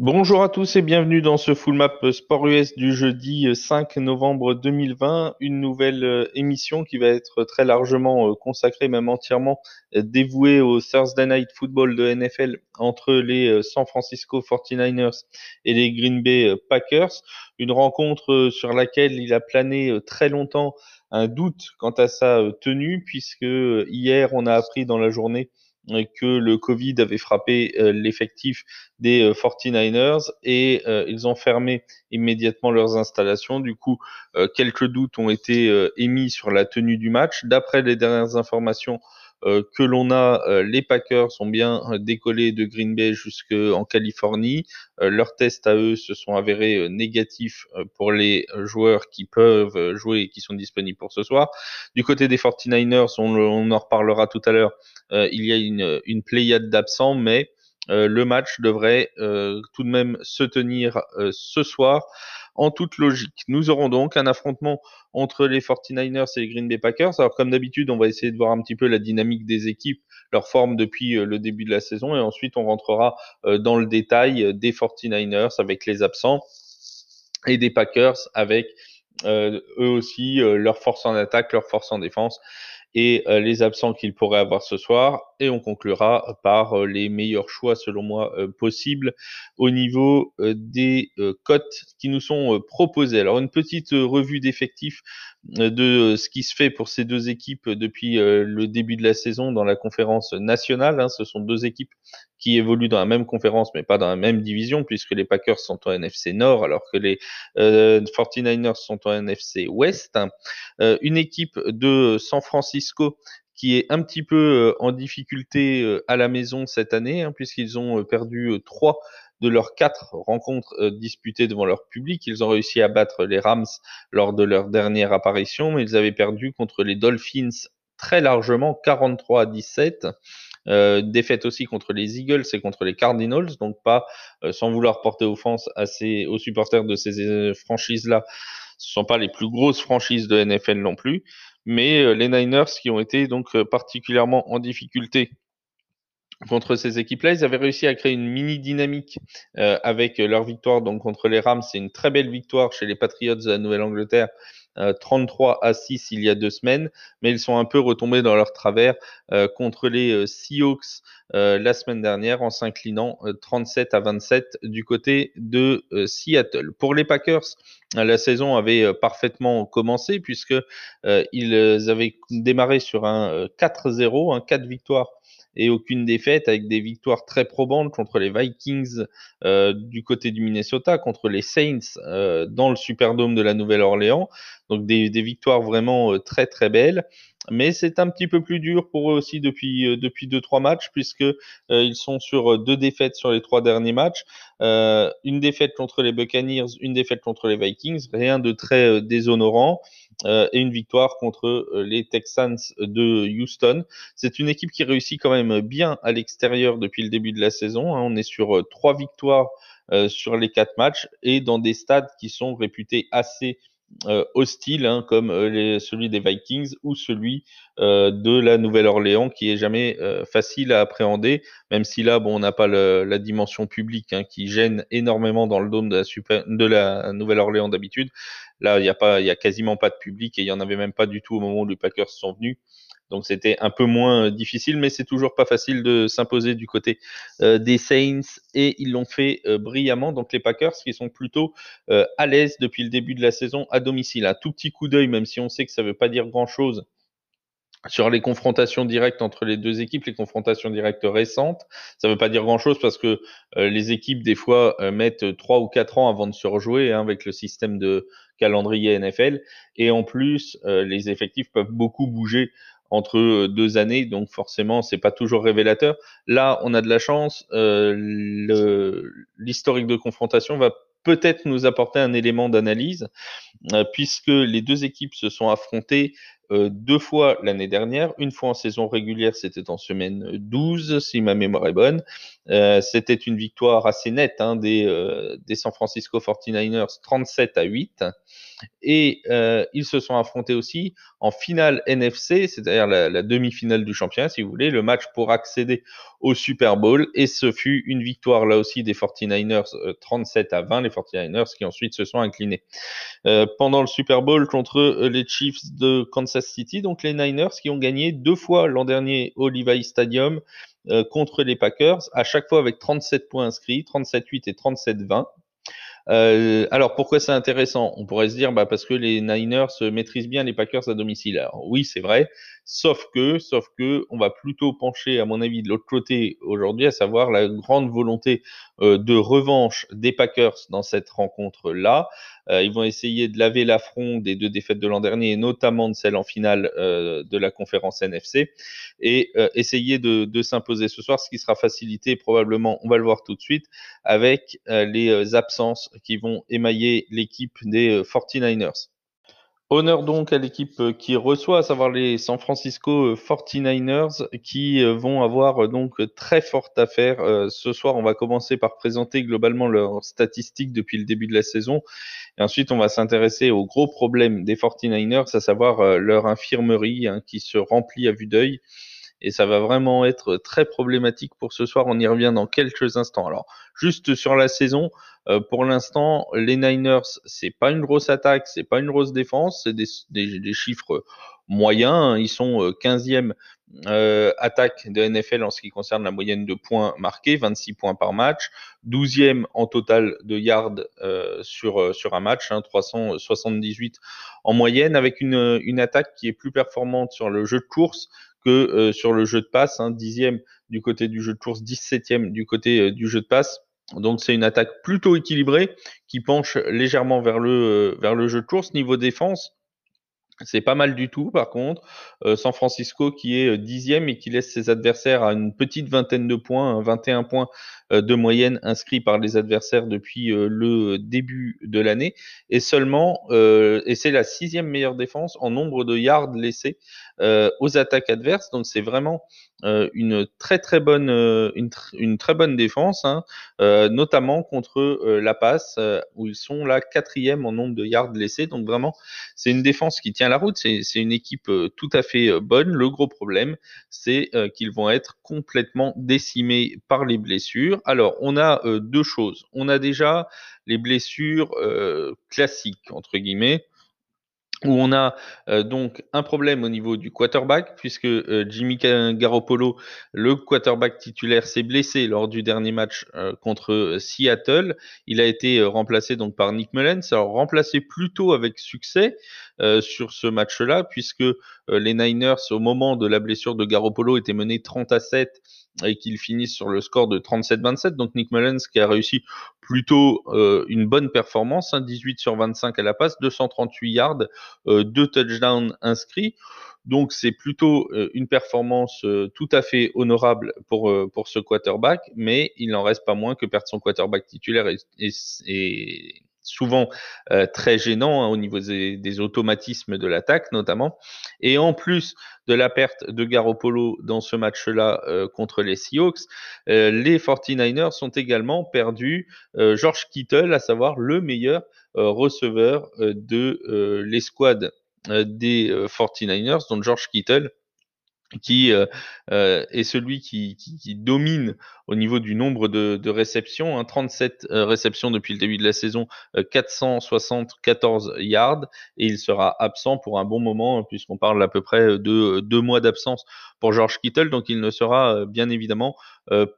Bonjour à tous et bienvenue dans ce full map Sport US du jeudi 5 novembre 2020, une nouvelle euh, émission qui va être très largement euh, consacrée, même entièrement euh, dévouée au Thursday Night Football de NFL entre les San Francisco 49ers et les Green Bay Packers, une rencontre sur laquelle il a plané très longtemps un doute quant à sa tenue puisque hier on a appris dans la journée que le Covid avait frappé euh, l'effectif des 49ers euh, et euh, ils ont fermé immédiatement leurs installations. Du coup, quelques doutes ont été émis sur la tenue du match. D'après les dernières informations, euh, que l'on a, euh, les Packers sont bien euh, décollés de Green Bay jusqu'en Californie. leurs tests à eux se sont avérés négatifs pour les joueurs qui peuvent jouer et qui sont disponibles pour ce soir. Du côté des 49ers, on, en reparlera tout à l'heure, il y a une, une pléiade d'absents, mais le match devrait tout de même se tenir ce soir en toute logique. Nous aurons donc un affrontement entre les 49ers et les Green Bay Packers. Alors comme d'habitude, on va essayer de voir un petit peu la dynamique des équipes, leur forme depuis euh, le début de la saison et ensuite on rentrera euh, dans le détail euh, des 49ers avec les absents et des Packers avec eux aussi leur force en attaque, leur force en défense et euh, les absents qu'il pourrait avoir ce soir. Et on conclura par euh, les meilleurs choix, selon moi, euh, possibles au niveau des cotes qui nous sont proposées. Alors, une petite revue d'effectifs de ce qui se fait pour ces deux équipes depuis le début de la saison dans la conférence nationale. Hein. Ce sont deux équipes qui évoluent dans la même conférence, mais pas dans la même division, puisque les Packers sont en NFC Nord, alors que les 49ers sont en NFC Ouest. une équipe de San Francisco qui est un petit peu en difficulté à la maison cette année, hein, puisqu'ils ont perdu trois de leurs quatre rencontres euh, disputées devant leur public. Ils ont réussi à battre les Rams lors de leur dernière apparition, mais ils avaient perdu contre les Dolphins très largement, 43 à 17. Euh, défaite aussi contre les Eagles et contre les Cardinals, donc pas euh, sans vouloir porter offense à ces, aux supporters de ces euh, franchises-là. Ce sont pas les plus grosses franchises de NFL non plus, mais les Niners qui ont été donc particulièrement en difficulté contre ces équipes-là. Ils avaient réussi à créer une mini dynamique euh, avec leur victoire contre les Rams. C'est une très belle victoire chez les Patriots de la Nouvelle-Angleterre. 33 euh, à 6 il y a deux semaines, mais ils sont un peu retombés dans leur travers euh, contre les Seahawks la semaine dernière en s'inclinant 37 à 27 du côté de Seattle. Pour les Packers, la saison avait parfaitement commencé puisque ils avaient démarré sur un 4-0, un 4 victoires et aucune défaite avec des victoires très probantes contre les Vikings euh, du côté du Minnesota, contre les Saints euh, dans le Superdome de la Nouvelle-Orléans. Donc des, victoires vraiment euh, très très belles. Mais c'est un petit peu plus dur pour eux aussi depuis euh, depuis deux trois matchs puisque euh, ils sont sur deux défaites sur les trois derniers matchs. une défaite contre les Buccaneers, une défaite contre les Vikings, rien de très déshonorant. Euh, et une victoire contre euh, les Texans de Houston. C'est une équipe qui réussit quand même bien à l'extérieur depuis le début de la saison. Hein. On est sur euh, trois victoires sur les quatre matchs et dans des stades qui sont réputés assez euh, hostile, hein, comme euh, celui des Vikings ou celui euh, de la Nouvelle-Orléans, qui est jamais facile à appréhender, même si là, bon, on n'a pas la dimension publique hein, qui gêne énormément dans le dôme de la, de la Nouvelle-Orléans d'habitude. Là, il n'y a pas, il y a quasiment pas de public et il y en avait même pas du tout au moment où les Packers sont venus. Donc c'était un peu moins euh, difficile, mais c'est toujours pas facile de s'imposer du côté euh, des Saints et ils l'ont fait euh, brillamment. Donc les Packers qui sont plutôt à l'aise depuis le début de la saison à domicile. Un tout petit coup d'œil, même si on sait que ça ne veut pas dire grand-chose sur les confrontations directes entre les deux équipes, les confrontations directes récentes. Ça ne veut pas dire grand-chose parce que les équipes, des fois, mettent trois ou quatre ans avant de se rejouer hein, avec le système de calendrier NFL. Et en plus, les effectifs peuvent beaucoup bouger entre euh, deux années, donc forcément c'est pas toujours révélateur. Là, on a de la chance. Euh, L'historique de confrontation va peut-être nous apporter un élément d'analyse, euh, puisque les deux équipes se sont affrontées euh, deux fois l'année dernière, une fois en saison régulière, c'était en semaine 12, si ma mémoire est bonne. Euh, c'était une victoire assez nette hein, des, des San Francisco 49ers, 37 à 8. Et euh, ils se sont affrontés aussi en finale NFC, c'est-à-dire la, demi-finale du championnat, si vous voulez, le match pour accéder au Super Bowl. Et ce fut une victoire là aussi des 49ers 37 à 20, les 49ers qui ensuite se sont inclinés. pendant le Super Bowl contre les Chiefs de Kansas City, donc les Niners qui ont gagné deux fois l'an dernier au Levi Stadium euh, contre les Packers, à chaque fois avec 37 points inscrits, 37-8 et 37-20. Euh, alors pourquoi c'est intéressant? On pourrait se dire bah, parce que les Niners maîtrisent bien les Packers à domicile. Alors, oui, c'est vrai, sauf que, sauf que, on va plutôt pencher, à mon avis, de l'autre côté aujourd'hui, à savoir la grande volonté euh, de revanche des Packers dans cette rencontre-là. Euh, ils vont essayer de laver l'affront des deux défaites de l'an dernier, notamment de celle en finale euh, de la conférence NFC, et essayer de, de s'imposer ce soir, ce qui sera facilité probablement, on va le voir tout de suite, avec les absences qui vont émailler l'équipe des 49ers. Honneur donc à l'équipe euh, qui reçoit, à savoir les San Francisco 49ers, euh, qui euh, vont avoir donc très forte affaire. Ce soir, on va commencer par présenter globalement leurs statistiques depuis le début de la saison. Et ensuite, on va s'intéresser aux gros problèmes des 49ers, à savoir leur infirmerie hein, qui se remplit à vue d'œil et ça va vraiment être très problématique pour ce soir. On y revient dans quelques instants. Alors, juste sur la saison, euh, pour l'instant, les Niners, c'est pas une grosse attaque, c'est pas une grosse défense, c'est des, chiffres moyens. Hein. Ils sont 15e euh, euh, attaque de NFL en ce qui concerne la moyenne de points marqués, 26 points par match, 12e en total de yards sur, un match, hein, 378 en moyenne, avec une, une attaque qui est plus performante sur le jeu de course, euh, sur le jeu de passe, hein, dixième du côté du jeu de course, 17e du côté euh, du jeu de passe. Donc c'est une attaque plutôt équilibrée qui penche légèrement vers le, euh, vers le jeu de course. Niveau défense, c'est pas mal du tout, par contre. San Francisco qui est dixième et qui laisse ses adversaires à une petite vingtaine de points, 21 points euh, de moyenne inscrits par les adversaires depuis le début de l'année. Et seulement, et c'est la sixième meilleure défense en nombre de yards laissés aux attaques adverses. Donc c'est vraiment une très très bonne, une, très bonne défense, hein, notamment contre la passe où ils sont là quatrième en nombre de yards laissés. Donc vraiment, c'est une défense qui tient la route. C'est une équipe euh, tout à fait euh, bonne. Le gros problème, c'est euh, qu'ils vont être complètement décimés par les blessures. Alors, on a deux choses. On a déjà les blessures classiques, entre guillemets où on a euh, donc un problème au niveau du quarterback, puisque euh, Jimmy Garoppolo, le quarterback titulaire, s'est blessé lors du dernier match euh, contre Seattle. Il a été remplacé donc par Nick Mullens, alors remplacé plutôt avec succès sur ce match-là, puisque les Niners, au moment de la blessure de Garoppolo, étaient menés 30 à 7 et qu'ils finissent sur le score de 37-27. Donc Nick Mullens qui a réussi plutôt euh, une bonne performance, 18 hein, sur 25 à la passe, 238 yards, euh, deux touchdowns inscrits. Donc c'est plutôt euh, une performance euh, tout à fait honorable pour, pour ce quarterback, mais il n'en reste pas moins que perdre son quarterback titulaire et souvent euh, très gênant hein, au niveau des, automatismes de l'attaque notamment. Et en plus de la perte de Garoppolo dans ce match-là euh, contre les Seahawks, euh, les 49ers ont également perdu George Kittle, à savoir le meilleur receveur de l'escouade des 49ers, donc George Kittle qui euh, euh, est celui qui, domine au niveau du nombre de, de réceptions, hein, 37 euh, réceptions depuis le début de la saison, 474 yards, et il sera absent pour un bon moment, puisqu'on parle à peu près de deux mois d'absence pour George Kittle, donc il ne sera bien évidemment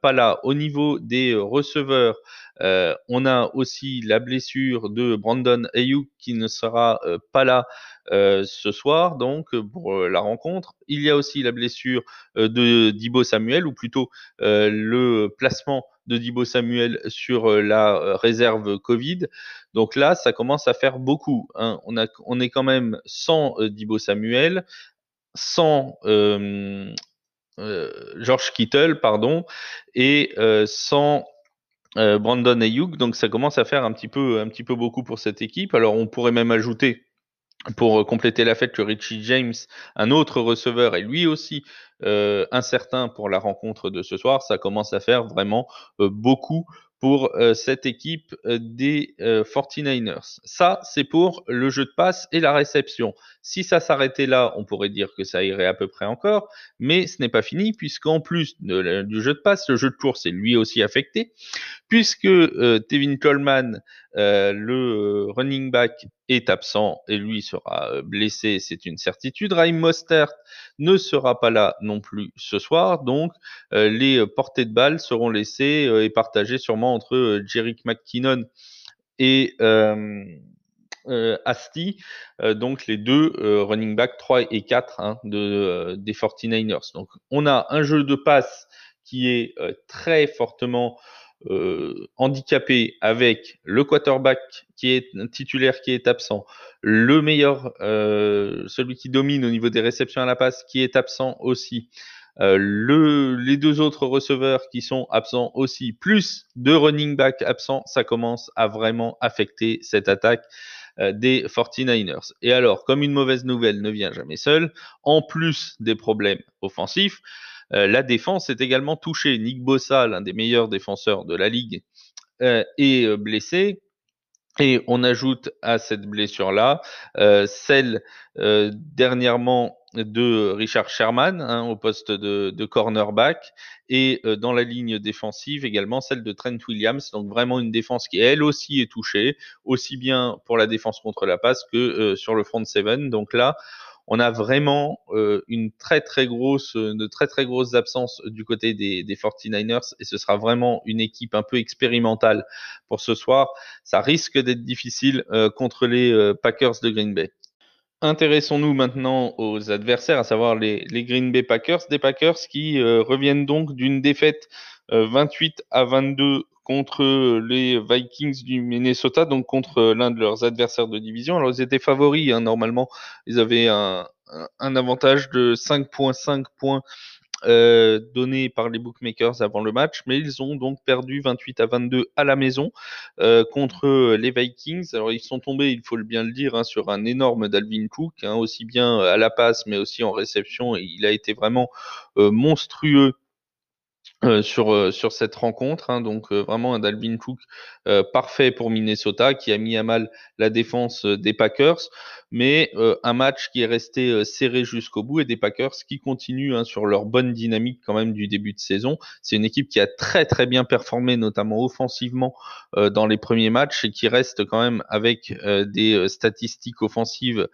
pas là. Au niveau des receveurs, on a aussi la blessure de Brandon Ayuk qui ne sera pas là euh, ce soir, donc pour euh, la rencontre. Il y a aussi la blessure euh, de Dibo Samuel, ou plutôt le placement de Dibo Samuel sur la réserve Covid. Donc là, ça commence à faire beaucoup. Hein. On, on est quand même sans Dibo Samuel, sans George Kittle, pardon, et sans Brandon Ayuk. Donc ça commence à faire un petit peu, un petit peu beaucoup pour cette équipe. Alors on pourrait même ajouter pour compléter la fête que Richie James, un autre receveur, est lui aussi incertain pour la rencontre de ce soir. Ça commence à faire vraiment beaucoup pour euh, cette équipe euh, des 49ers. Euh, ça, c'est pour le jeu de passe et la réception. Si ça s'arrêtait là, on pourrait dire que ça irait à peu près encore, mais ce n'est pas fini puisqu'en plus du jeu de passe, le jeu de course est lui aussi affecté, puisque Tevin Coleman, le running back, est absent et lui sera blessé, c'est une certitude. Raim Mostert ne sera pas là non plus ce soir, donc les portées de balles seront laissées et partagées sûrement entre Jerick McKinnon et euh, Asti, euh, donc les deux euh, running back 3 et 4 hein, de, des 49ers. Donc on a un jeu de passe qui est très fortement handicapé avec le quarterback qui est titulaire qui est absent, le meilleur, celui qui domine au niveau des réceptions à la passe qui est absent aussi. le, les deux autres receveurs qui sont absents aussi, plus deux running backs absents, ça commence à vraiment affecter cette attaque euh, des 49ers. Et alors, comme une mauvaise nouvelle ne vient jamais seule, en plus des problèmes offensifs, euh, la défense est également touchée. Nick Bossa, l'un des meilleurs défenseurs de la ligue, euh, est blessé. Et on ajoute à cette blessure-là celle dernièrement de Richard Sherman hein, au poste de, cornerback et euh, dans la ligne défensive également celle de Trent Williams. Donc vraiment une défense qui elle aussi est touchée, aussi bien pour la défense contre la passe que euh, sur le front seven. Donc là, on a vraiment euh, une très très grosse, de très très grosses absences du côté des, des 49ers et ce sera vraiment une équipe un peu expérimentale pour ce soir. Ça risque d'être difficile contre les Packers de Green Bay. Intéressons-nous maintenant aux adversaires, à savoir les, Green Bay Packers, des Packers qui euh, reviennent donc d'une défaite 28 euh, à 22 contre les Vikings du Minnesota, donc contre euh, l'un de leurs adversaires de division. Alors ils étaient favoris, hein, normalement, ils avaient un, avantage de 5.5 points euh, donné par les bookmakers avant le match, mais ils ont donc perdu 28 à 22 à la maison euh, contre les Vikings. Alors ils sont tombés, il faut bien le dire, hein, sur un énorme Dalvin Cook, hein, aussi bien à la passe mais aussi en réception. il a été vraiment euh, monstrueux euh, sur, euh, sur cette rencontre. Hein, donc euh, vraiment un Dalvin Cook parfait pour Minnesota qui a mis à mal la défense des Packers, mais un match qui est resté serré jusqu'au bout et des Packers qui continuent hein, sur leur bonne dynamique quand même du début de saison. C'est une équipe qui a très très bien performé, notamment offensivement dans les premiers matchs et qui reste quand même avec des statistiques offensives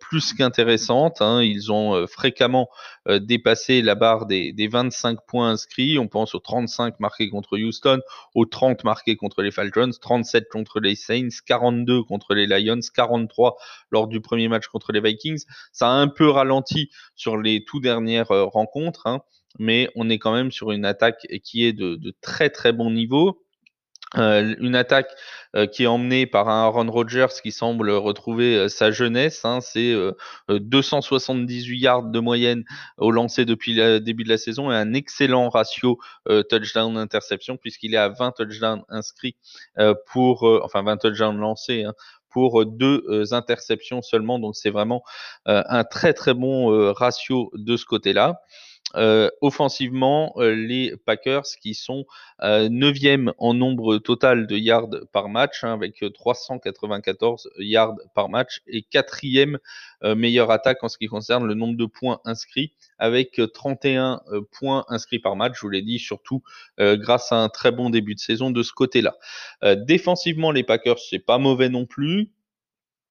plus qu'intéressantes. Hein. Ils ont fréquemment dépassé la barre des, des 25 points inscrits on pense aux 35 marqués contre Houston, aux 30 marqués contre les Falcons, 37 contre les Saints, 42 contre les Lions, 43 lors du premier match contre les Vikings. Ça a un peu ralenti sur les tout dernières euh, rencontres, hein, mais on est quand même sur une attaque qui est de, très très bon niveau. Euh, une attaque euh, qui est emmenée par un Aaron Rodgers qui semble retrouver sa jeunesse. Hein, c'est 278 yards de moyenne au lancer depuis le début de la saison et un excellent ratio touchdown-interception puisqu'il est à 20 touchdowns inscrits pour, enfin 20 touchdowns lancés. Hein, pour deux interceptions seulement, donc c'est vraiment un très très bon ratio de ce côté-là. Euh, offensivement, euh, les Packers qui sont euh, neuvième en nombre total de yards par match, hein, avec 394 yards par match, et quatrième meilleure attaque en ce qui concerne le nombre de points inscrits, avec 31 points inscrits par match. Je vous l'ai dit, surtout grâce à un très bon début de saison de ce côté-là. défensivement, les Packers, c'est pas mauvais non plus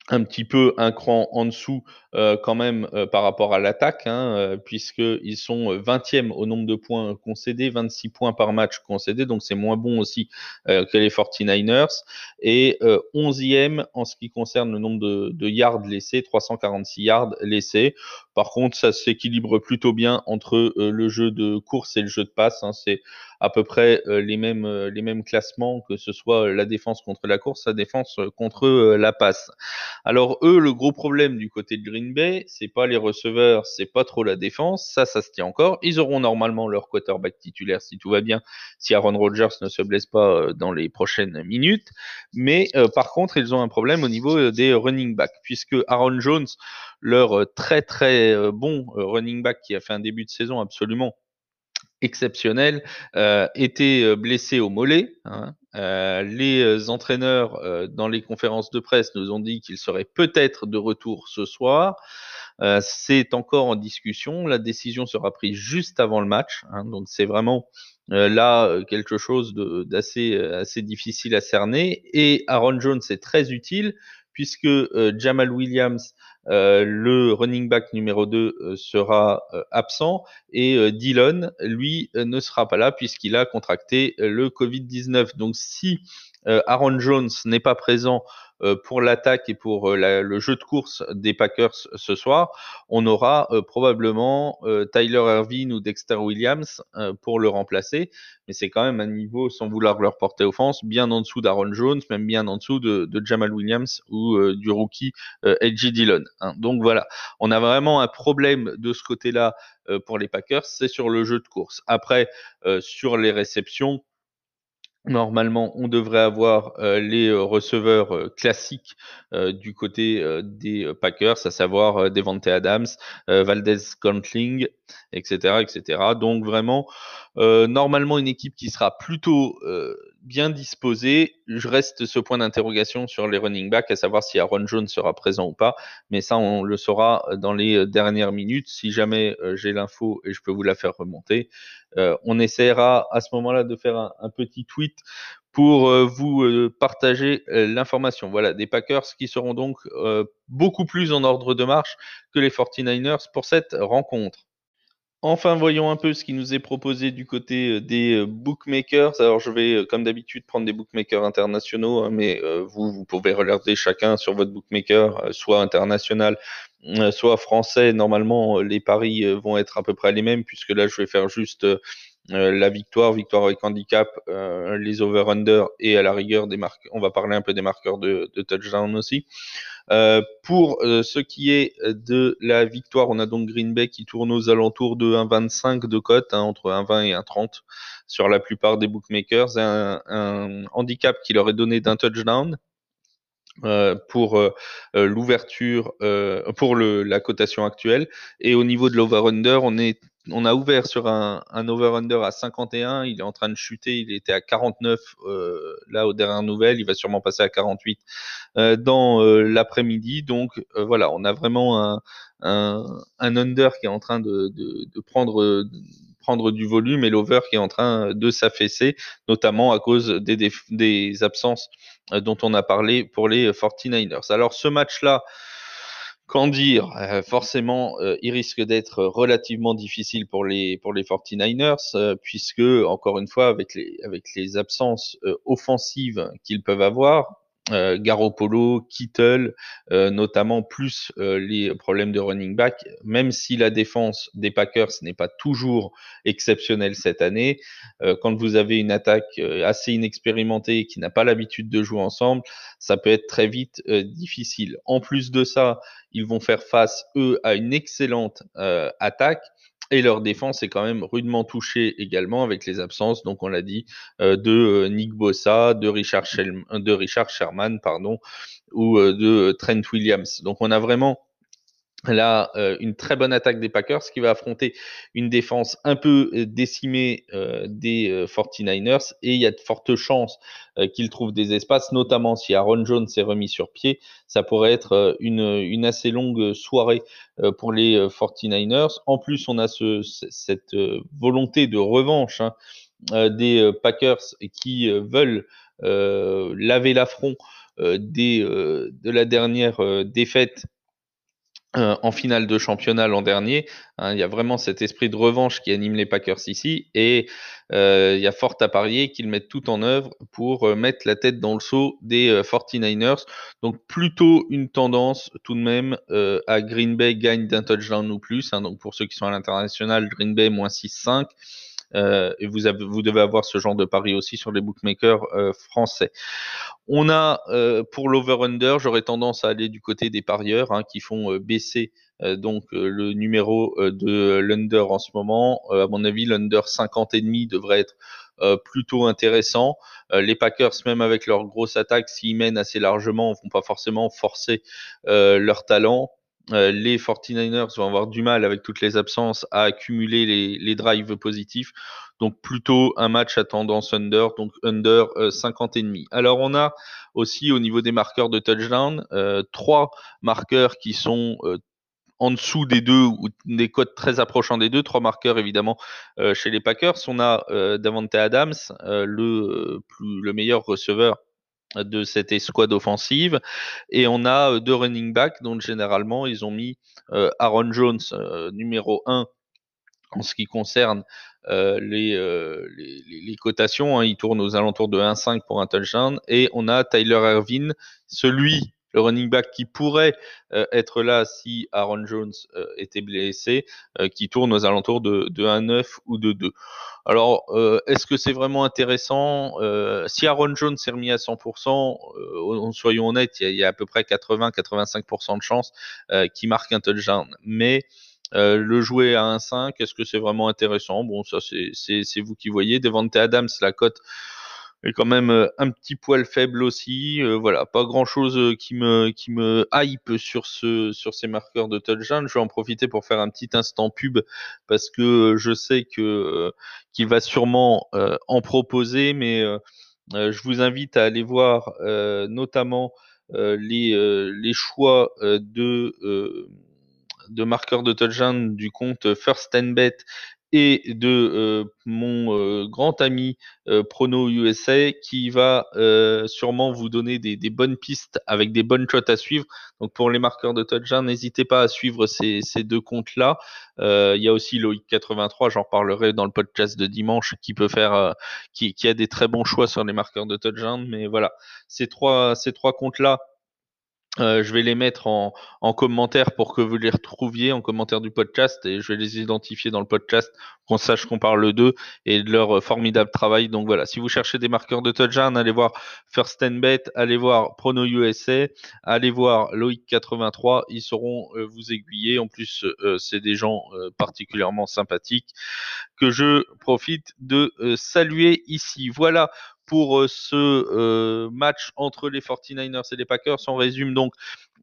un petit peu un cran en dessous euh, quand même euh, par rapport à l'attaque, hein, euh, puisqu'ils sont 20e au nombre de points concédés, 26 points par match concédés, donc c'est moins bon aussi que les 49ers, et 11e en ce qui concerne le nombre de, de, yards laissés, 346 yards laissés. Par contre, ça s'équilibre plutôt bien entre le jeu de course et le jeu de passe. Hein, c'est à peu près les, mêmes, les mêmes classements, que ce soit la défense contre la course, la défense contre la passe. Alors eux, le gros problème du côté de Green Bay, c'est pas les receveurs, c'est pas trop la défense, ça, ça se tient encore. Ils auront normalement leur quarterback titulaire si tout va bien, si Aaron Rodgers ne se blesse pas euh, dans les prochaines minutes. Mais euh, par contre, ils ont un problème au niveau euh, des running backs, puisque Aaron Jones, leur très très bon running back qui a fait un début de saison absolument exceptionnel, euh, était blessé au mollet. Hein. Euh, les entraîneurs dans les conférences de presse nous ont dit qu'il serait peut-être de retour ce soir. Euh, c'est encore en discussion. La décision sera prise juste avant le match. Hein, donc c'est vraiment euh, là euh, quelque chose d'assez assez difficile à cerner. Et Aaron Jones est très utile puisque Jamal Williams, le running back numéro 2, sera absent et Dillon, lui, ne sera pas là puisqu'il a contracté le Covid-19. Donc si Aaron Jones n'est pas présent euh, pour l'attaque et pour euh, le jeu de course des Packers ce soir, on aura euh, probablement Tyler Irvine ou Dexter Williams pour le remplacer. Mais c'est quand même un niveau, sans vouloir leur porter offense, bien en dessous d'Aaron Jones, même bien en dessous de, Jamal Williams ou du rookie Edgy Dillon. Hein. Donc voilà, on a vraiment un problème de ce côté-là pour les Packers, c'est sur le jeu de course. Après, sur les réceptions, Normalement, on devrait avoir euh, les euh, receveurs euh, classiques du côté des Packers, à savoir Devante Adams, Valdez Scantling, etc., etc. Donc vraiment, normalement une équipe qui sera plutôt bien disposée. Je reste ce point d'interrogation sur les running backs, à savoir si Aaron Jones sera présent ou pas. Mais ça, on le saura dans les dernières minutes. Si jamais j'ai l'info et je peux vous la faire remonter, euh, on essaiera à ce moment-là de faire un, petit tweet pour euh, vous euh, partager l'information. Voilà, des Packers qui seront donc beaucoup plus en ordre de marche que les 49ers pour cette rencontre. Enfin, voyons un peu ce qui nous est proposé du côté des bookmakers. Alors, je vais, comme d'habitude, prendre des bookmakers internationaux, hein, mais vous, vous pouvez regarder chacun sur votre bookmaker, soit international, euh, soit français, normalement les paris euh, vont être à peu près les mêmes, puisque là je vais faire juste euh, la victoire, victoire avec handicap, les over-under et à la rigueur des marques. On va parler un peu des marqueurs de, touchdown aussi. pour ce qui est de la victoire, on a donc Green Bay qui tourne aux alentours de 1,25 de cote, hein, entre 1,20 et 1,30 sur la plupart des bookmakers. Un, un handicap qui leur est donné d'un touchdown. Euh, pour euh, euh, l'ouverture, pour la cotation actuelle. Et au niveau de l'over-under, on, est, on a ouvert sur un, un over-under à 51. Il est en train de chuter. Il était à 49 là aux dernières nouvelles. Il va sûrement passer à 48 dans l'après-midi. Donc voilà, on a vraiment un, un, un, under qui est en train de, prendre du volume et l'over qui est en train de s'affaisser, notamment à cause des, des, absences euh, dont on a parlé pour les 49ers. Alors ce match-là, Qu'en dire euh, Forcément, euh, il risque d'être relativement difficile pour les pour les 49ers, puisque encore une fois, avec les avec les absences offensives qu'ils peuvent avoir, euh, Garoppolo, Kittle, euh, notamment plus euh, les problèmes de running back, même si la défense des Packers n'est pas toujours exceptionnelle cette année, quand vous avez une attaque assez inexpérimentée qui n'a pas l'habitude de jouer ensemble, ça peut être très vite difficile. En plus de ça, ils vont faire face, eux, à une excellente attaque et leur défense est quand même rudement touchée également avec les absences, donc on l'a dit, euh, de euh, Nick Bossa, de Richard, de Richard Sherman, pardon, ou euh, de Trent Williams. Donc on a vraiment là une très bonne attaque des Packers qui va affronter une défense un peu décimée des 49ers et il y a de fortes chances qu'ils trouvent des espaces, notamment si Aaron Jones s'est remis sur pied. Ça pourrait être une, assez longue soirée pour les 49ers. En plus, on a ce, cette volonté de revanche hein, des Packers qui veulent laver l'affront de la dernière défaite euh, en finale de championnat l'an dernier. Hein, il y a vraiment cet esprit de revanche qui anime les Packers ici et euh, il y a fort à parier qu'ils mettent tout en œuvre pour euh, mettre la tête dans le seau des 49ers. Donc plutôt une tendance tout de même à Green Bay gagne d'un touchdown ou plus. Hein, donc pour ceux qui sont à l'international, Green Bay moins 6-5. Euh, et vous, avez, vous devez avoir ce genre de pari aussi sur les bookmakers euh, français. On a euh, pour l'over-under, j'aurais tendance à aller du côté des parieurs hein, qui font baisser donc le numéro de l'under en ce moment. à mon avis, l'under 50 et demi devrait être plutôt intéressant. les Packers, même avec leur grosse attaque, s'ils mènent assez largement, ne vont pas forcément forcer leur talent. Les 49ers vont avoir du mal avec toutes les absences à accumuler les, drives positifs. Donc plutôt un match à tendance under, donc under 50 et demi. Alors on a aussi au niveau des marqueurs de touchdown trois marqueurs qui sont en dessous des deux ou des codes très approchants des deux, trois marqueurs évidemment chez les Packers. On a Davante Adams, le meilleur receveur de cette escouade offensive. Et on a deux running backs, dont généralement ils ont mis Aaron Jones numéro 1 en ce qui concerne les, les, cotations. Hein. il tourne aux alentours de 1,5 pour un touchdown. Et on a Tyler Irvin, celui le running back qui pourrait être là si Aaron Jones était blessé, qui tourne aux alentours de, de 1,9 ou de 2. Alors, est-ce que c'est vraiment intéressant Si Aaron Jones s'est remis à 100%, soyons honnêtes, il y, a, à peu près 80-85% de chances qu'il marque un touchdown. Mais le jouer à 1,5, est-ce que c'est vraiment intéressant? Bon, ça c'est vous qui voyez. Devante Adams, la cote est quand même euh, un petit poil faible aussi. Euh, voilà, pas grand chose euh, qui me qui me hype sur ce sur ces marqueurs de touchdown. Je vais en profiter pour faire un petit instant pub parce que je sais que qu'il va sûrement en proposer, mais je vous invite à aller voir notamment les les choix de de marqueurs de touchdown du compte First and Bet et de euh, mon euh, grand ami euh, Prono USA qui va sûrement vous donner des, bonnes pistes avec des bonnes shots à suivre. Donc pour les marqueurs de touchdown, n'hésitez pas à suivre ces, deux comptes-là. Il y a aussi Loïc 83, j'en parlerai dans le podcast de dimanche, qui peut faire, qui, qui, a des très bons choix sur les marqueurs de touchdown. Mais voilà, ces trois, ces trois comptes-là euh, je vais les mettre en, en, commentaire pour que vous les retrouviez en commentaire du podcast et je vais les identifier dans le podcast, qu'on sache qu'on parle d'eux et de leur euh, formidable travail. Donc voilà, si vous cherchez des marqueurs de touchdown, allez voir First and Bet, allez voir Prono USA, allez voir Loïc83, ils sauront euh, vous aiguiller. En plus, c'est des gens particulièrement sympathiques que je profite de saluer ici. Voilà pour euh, ce euh, match entre les 49ers et les Packers. On résume donc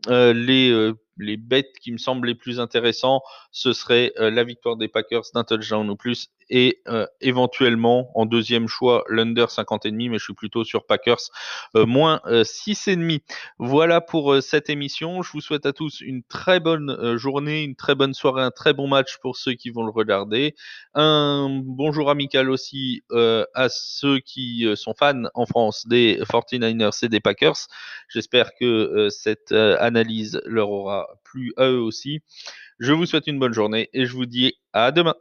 euh, les bêtes qui me semblent les plus intéressants, ce serait la victoire des Packers d'un touchdown ou plus et euh, éventuellement en deuxième choix l'under 50,5 mais je suis plutôt sur Packers euh, moins 6,5. Voilà pour cette émission. Je vous souhaite à tous une très bonne journée, une très bonne soirée, un très bon match pour ceux qui vont le regarder. Un bonjour amical aussi à ceux qui sont fans en France des 49ers et des Packers. J'espère que cette analyse leur aura plu à eux aussi. Je vous souhaite une bonne journée et je vous dis à demain.